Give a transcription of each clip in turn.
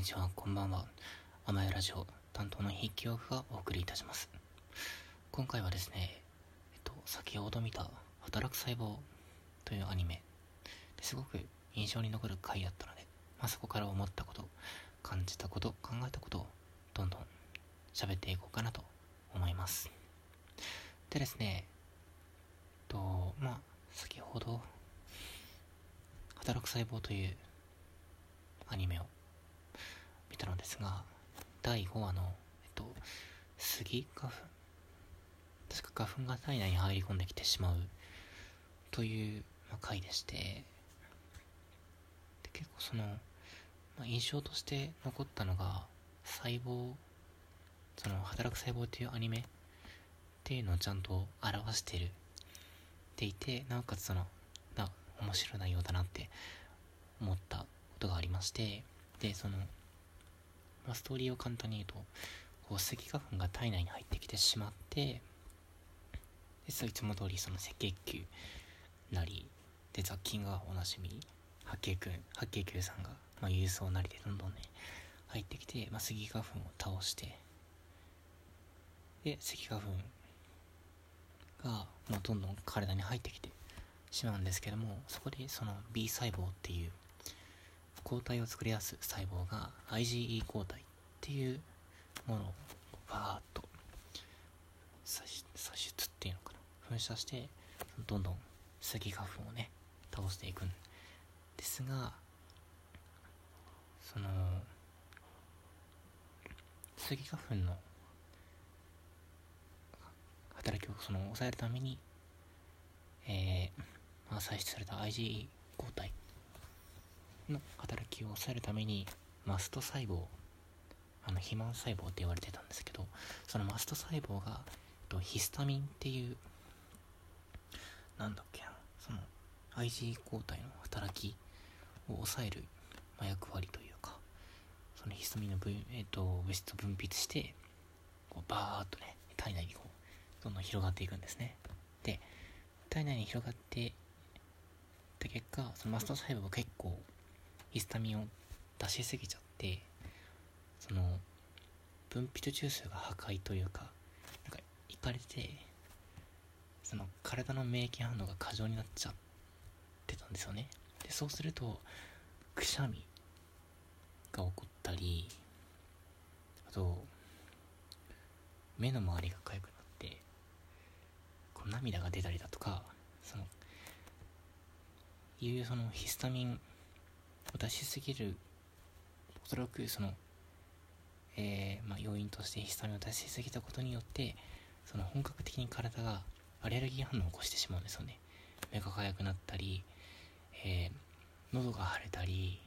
にちは、こんばんは。甘えラジオ担当の筆記用具がお送りいたします。今回はですね、えっと、先ほど見た働く細胞というアニメですごく印象に残る回だったので、まあ、そこから思ったこと、感じたこと、考えたことをどんどん喋っていこうかなと思います。でですね、えっと、まあ、先ほど、働く細胞というアニメをですが第5話の、えっと、スギ花粉？確か花粉が体内に入り込んできてしまう。という、ま、回でして。で結構その、まあ、印象として残ったのが細胞その働く細胞っていうアニメ？っていうのをちゃんと表してる。っていてなおかつそのな面白い内容だなって思ったことがありまして。でそのまあ、ストーリーを簡単に言うとこうスギ花粉が体内に入ってきてしまってでいつも通りその赤血球なりで雑菌がおなじみ白血球白血球さんが、まあ、郵送なりでどんどんね入ってきて、まあ、スギ花粉を倒してでスギ花粉が、まあ、どんどん体に入ってきてしまうんですけどもそこでその B 細胞っていう抗体を作り出す細胞が IgE 抗体っていうものをバーッと射出っていうのかな噴射してどんどんスギ花粉をね倒していくんですがそのスギ花粉の働きをその抑えるためにえー、まあ、採出された IgE 抗体の働きを抑えるためにマスト細胞あの肥満細胞って言われてたんですけどそのマスト細胞がとヒスタミンっていうなんだっけなその IG 抗体の働きを抑える、まあ、役割というかそのヒスタミンの分、えーと、物質を分泌してこうバーッとね体内にこうどんどん広がっていくんですね。で体内に広がってた結果そのマスト細胞が結構ヒスタミンを出しすぎちゃってその分泌中枢が破壊というかなんかいかれてその体の免疫反応が過剰になっちゃってたんですよね。でそうするとくしゃみが起こったりあと目の周りが痒くなってこう涙が出たりだとかそのいうそのヒスタミンを出しすぎるおそらくその、えー、まあ、要因としてヒスタミンを出しすぎたことによってその本格的に体がアレルギー反応を起こしてしまうんですよね。目が痒くなったり、えー、喉が腫れたり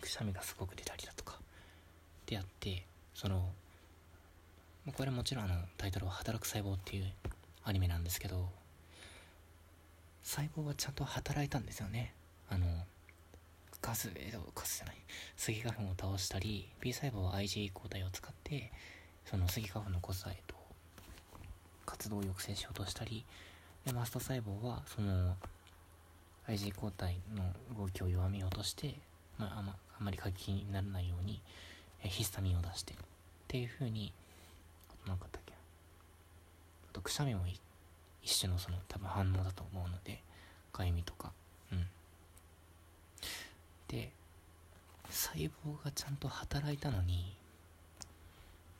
くしゃみがすごく出たりだとかであってそのこれもちろんあのタイトルは「働く細胞」っていうアニメなんですけど細胞はちゃんと働いたんですよね。あのガス、えー、ガスじゃない、スギ花粉を倒したり、B 細胞は IgE 抗体を使って、そのスギ花粉の個体と活動を抑制しようとしたり、で、マスト細胞は、その、IgE 抗体の動きを弱めようとして、まあ、あまあまり過激にならないように、えヒスタミンを出して、っていう風に、なんかったっけあと、くしゃみも一種のその多分反応だと思うので、かゆみとか、うん。で細胞がちゃんと働いたのに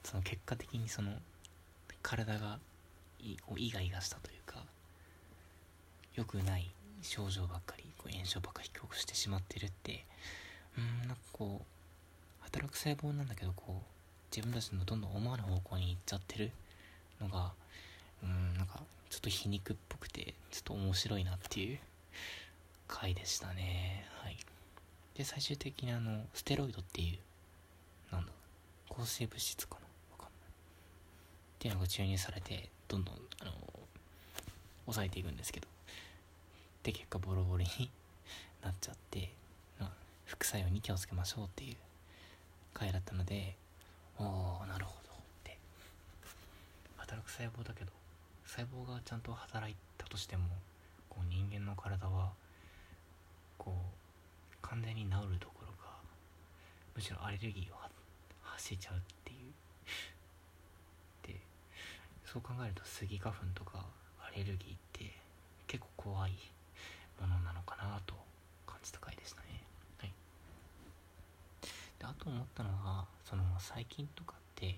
その結果的にその体がこうイガイガしたというか良くない症状ばっかりこう炎症ばっかり引き起こしてしまってるってうんなんかこう働く細胞なんだけどこう自分たちのどんどん思わぬ方向に行っちゃってるのがうんなんかちょっと皮肉っぽくてちょっと面白いなっていう回でしたね。はい。で最終的にあのステロイドっていうなんだ抗生物質かな？わかんない。っていうのが注入されてどんどんあの抑えていくんですけど。で結果ボロボロに なっちゃって、まあ、副作用に気をつけましょうっていう回だったのでおおなるほど。って。働く細胞だけど細胞がちゃんと働いたとしてもこう人間の体はこう完全に治るところがむしろアレルギーを発せちゃうっていう。でそう考えるとスギ花粉とかアレルギーって結構怖いものなのかなと感じた回でしたね。はい。であと思ったのはその最近とかって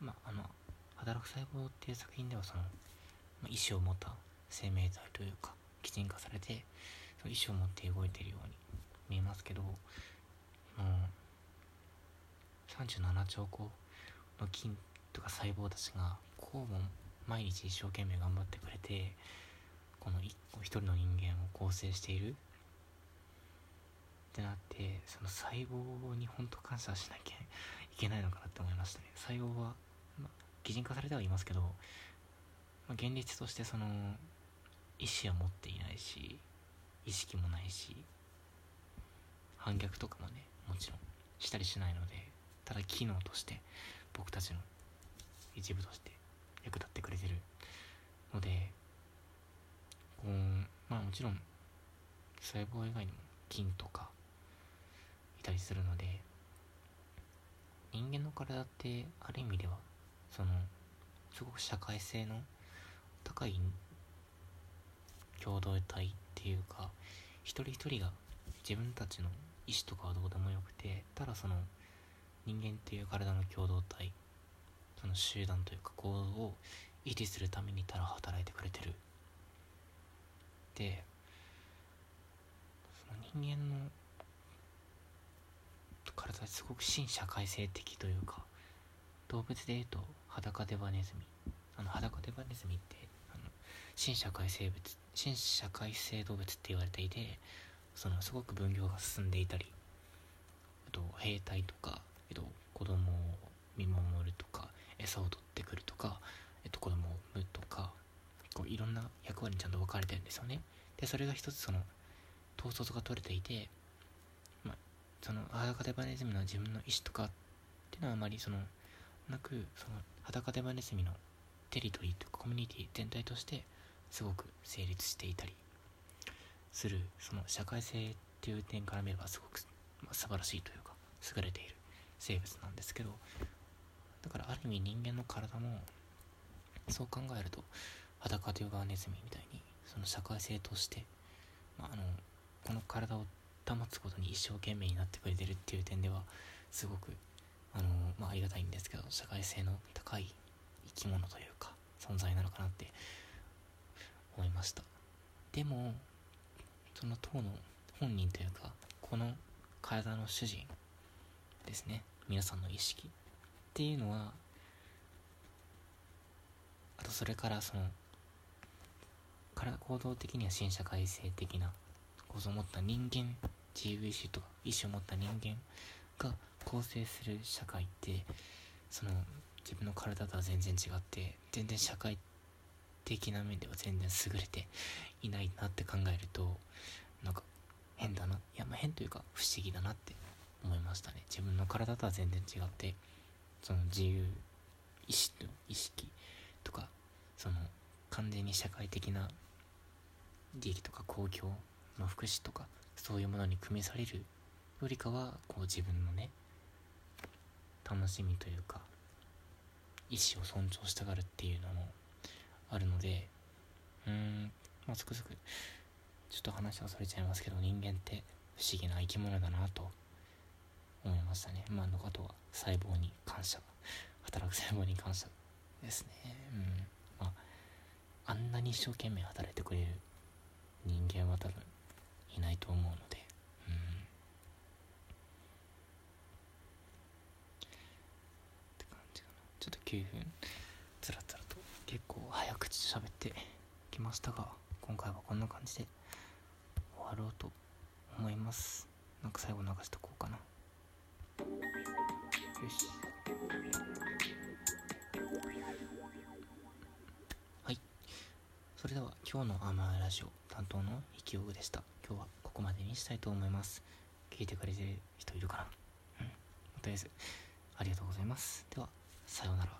まああの「働く細胞」っていう作品ではその、意志を持った生命体というか擬人化されて意志を持って動いてるように見えますけどもう37兆個の菌とか細胞たちがこうも毎日一生懸命頑張ってくれてこの一人の人間を構成している。ってなってその細胞に本当感謝しなきゃいけないのかなって思いましたね。細胞は、まあ、擬人化されてはいますけど、ま、現実としてその意思は持っていないし意識もないし反逆とかもねもちろんしたりしないのでただ機能として僕たちの一部として役立ってくれてるのでこうまあもちろん細胞以外にも菌とかいたりするので人間の体ってある意味ではそのすごく社会性の高い共同体っていうか一人一人が自分たちの意思とかはどうでもよくてただその人間っていう体の共同体その集団というか行動を維持するためにただ働いてくれてる。でその人間の体ってすごく新社会性的というか動物でいうと裸デバネズミ。あの裸デバネズミってあの新社会生物新社会性動物って言われていてそのすごく分業が進んでいたり、えっと、兵隊とか、えっと、子供を見守るとか餌を取ってくるとか、えっと、子供を産むとかこういろんな役割にちゃんと分かれてるんですよね。でそれが一つその統率が取れていて、まあ、その裸デバネズミの自分の意思とかっていうのはあまりそのなくその裸デバネズミのテリトリーというかコミュニティ全体としてすごく成立していたりするその社会性っていう点から見ればすごく、まあ、素晴らしいというか優れている生物なんですけどだからある意味人間の体もそう考えると裸という側ネズミみたいにその社会性として、まあ、あのこの体を保つことに一生懸命になってくれてるっていう点ではすごくあの、まあ、ありがたいんですけど社会性の高い生き物というか存在なのかなって思いました。でもその当の本人というかこの体の主人ですね。皆さんの意識。っていうのはあとそれからそのから行動的には新社会性的な構造を持った人間自由意志とか意志を持った人間が構成する社会ってその自分の体とは全然違って全然社会的な面では全然優れていないなって考えるとなんか変だないやまあ変というか不思議だなって思いましたね。自分の体とは全然違ってその自由意志と意識とかその完全に社会的な利益とか公共の福祉とかそういうものに組みされるよりかはこう自分のね楽しみというか意思を尊重したがるっていうのもあるのでうーんまあつくづくちょっと話はそれちゃいますけど人間って不思議な生き物だなと思いましたね。まあのあとは細胞に感謝働く細胞に感謝ですね。うん。まああんなに一生懸命働いてくれる人間は多分いないと思うのでうん。って感じかな。ちょっと9分。結構早口喋ってきましたが今回はこんな感じで終わろうと思います。なんか最後流しとこうかな。よし。はい。それでは今日のアマラジオ担当の生きようでした。今日はここまでにしたいと思います。聞いてくれてる人いるかな？うん。とりあえずありがとうございます。ではさようなら。